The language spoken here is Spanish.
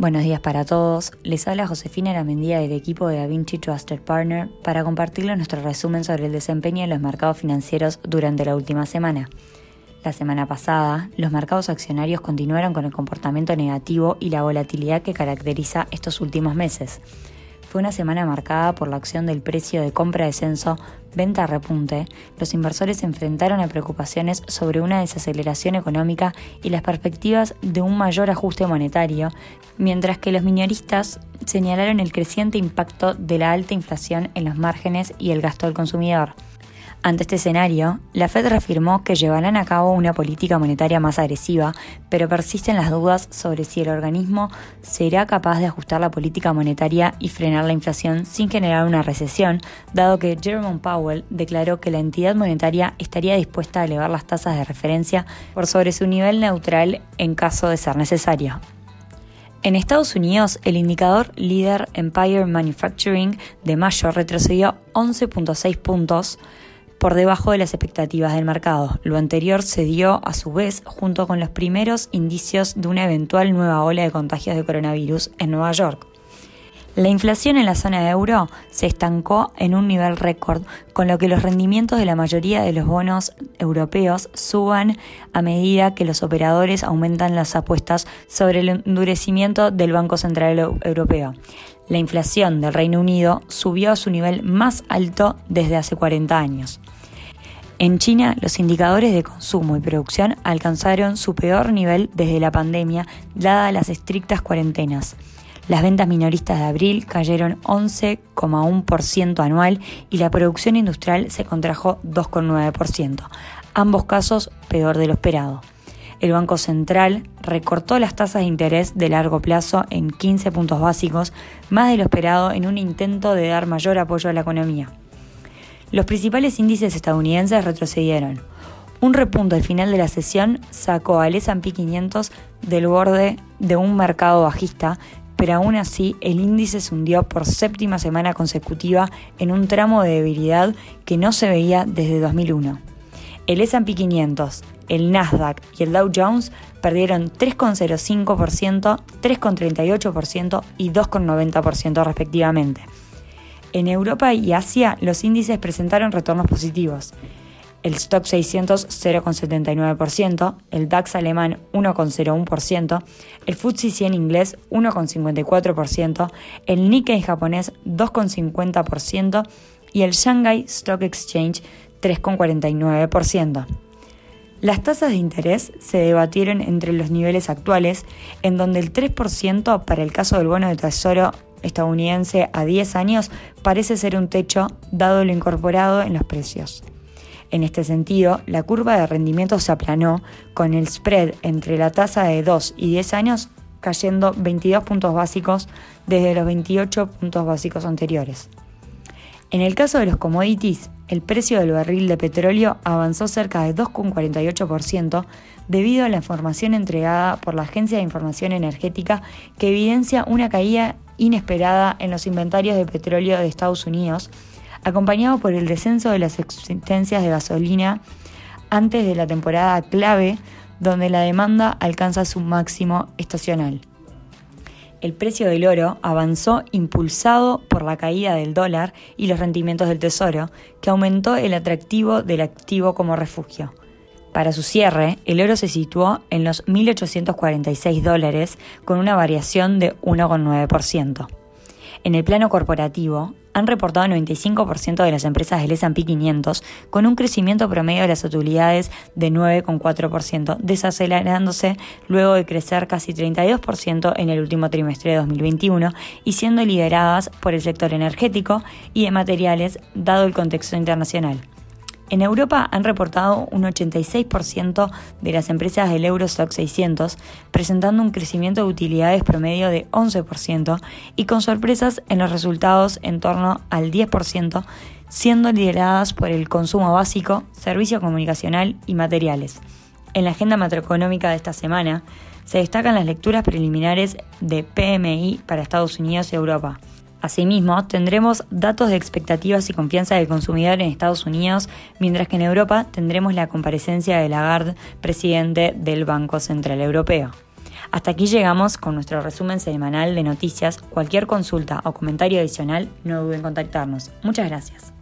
Buenos días para todos. Les habla Josefina Aramendía del equipo de DaVinci Trusted Partner para compartirles nuestro resumen sobre el desempeño de los mercados financieros durante la última semana. La semana pasada, los mercados accionarios continuaron con el comportamiento negativo y la volatilidad que caracteriza estos últimos meses. Fue una semana marcada por la acción del precio de compra-descenso, venta-repunte. Los inversores se enfrentaron a preocupaciones sobre una desaceleración económica y las perspectivas de un mayor ajuste monetario, mientras que los minoristas señalaron el creciente impacto de la alta inflación en los márgenes y el gasto del consumidor. Ante este escenario, la Fed reafirmó que llevarán a cabo una política monetaria más agresiva, pero persisten las dudas sobre si el organismo será capaz de ajustar la política monetaria y frenar la inflación sin generar una recesión, dado que Jerome Powell declaró que la entidad monetaria estaría dispuesta a elevar las tasas de referencia por sobre su nivel neutral en caso de ser necesario. En Estados Unidos, el indicador líder Empire Manufacturing de mayo retrocedió 11.6 puntos, por debajo de las expectativas del mercado. Lo anterior se dio, a su vez, junto con los primeros indicios de una eventual nueva ola de contagios de coronavirus en Nueva York. La inflación en la zona de euro se estancó en un nivel récord, con lo que los rendimientos de la mayoría de los bonos europeos suban a medida que los operadores aumentan las apuestas sobre el endurecimiento del Banco Central Europeo. La inflación del Reino Unido subió a su nivel más alto desde hace 40 años. En China, los indicadores de consumo y producción alcanzaron su peor nivel desde la pandemia, dadas las estrictas cuarentenas. Las ventas minoristas de abril cayeron 11,1% anual y la producción industrial se contrajo 2,9%, ambos casos peor de lo esperado. El Banco Central recortó las tasas de interés de largo plazo en 15 puntos básicos, más de lo esperado en un intento de dar mayor apoyo a la economía. Los principales índices estadounidenses retrocedieron. Un repunto al final de la sesión sacó al S&P 500 del borde de un mercado bajista, pero aún así el índice se hundió por séptima semana consecutiva en un tramo de debilidad que no se veía desde 2001. El S&P 500, el Nasdaq y el Dow Jones perdieron 3,05%, 3,38% y 2,90% respectivamente. En Europa y Asia, los índices presentaron retornos positivos. El Stock 600 0,79%, el DAX alemán 1,01%, el FTSE 100 inglés 1,54%, el Nikkei japonés 2,50% y el Shanghai Stock Exchange 3,49%. Las tasas de interés se debatieron entre los niveles actuales, en donde el 3% para el caso del bono de tesoro estadounidense a 10 años parece ser un techo dado lo incorporado en los precios. En este sentido, la curva de rendimiento se aplanó con el spread entre la tasa de 2 y 10 años cayendo 22 puntos básicos desde los 28 puntos básicos anteriores. En el caso de los commodities, el precio del barril de petróleo avanzó cerca de 2,48% debido a la información entregada por la Agencia de Información Energética que evidencia una caída inesperada en los inventarios de petróleo de Estados Unidos, acompañado por el descenso de las existencias de gasolina antes de la temporada clave donde la demanda alcanza su máximo estacional. El precio del oro avanzó impulsado por la caída del dólar y los rendimientos del tesoro, que aumentó el atractivo del activo como refugio. Para su cierre, el oro se situó en los 1.846 dólares con una variación de 1,9%. En el plano corporativo, han reportado 95% de las empresas del S&P 500 con un crecimiento promedio de las utilidades de 9,4%, desacelerándose luego de crecer casi 32% en el último trimestre de 2021 y siendo lideradas por el sector energético y de materiales dado el contexto internacional. En Europa han reportado un 86% de las empresas del Eurostock 600, presentando un crecimiento de utilidades promedio de 11% y con sorpresas en los resultados en torno al 10%, siendo lideradas por el consumo básico, servicio comunicacional y materiales. En la agenda macroeconómica de esta semana se destacan las lecturas preliminares de PMI para Estados Unidos y Europa. Asimismo, tendremos datos de expectativas y confianza del consumidor en Estados Unidos, mientras que en Europa tendremos la comparecencia de Lagarde, presidente del Banco Central Europeo. Hasta aquí llegamos con nuestro resumen semanal de noticias. Cualquier consulta o comentario adicional, no duden en contactarnos. Muchas gracias.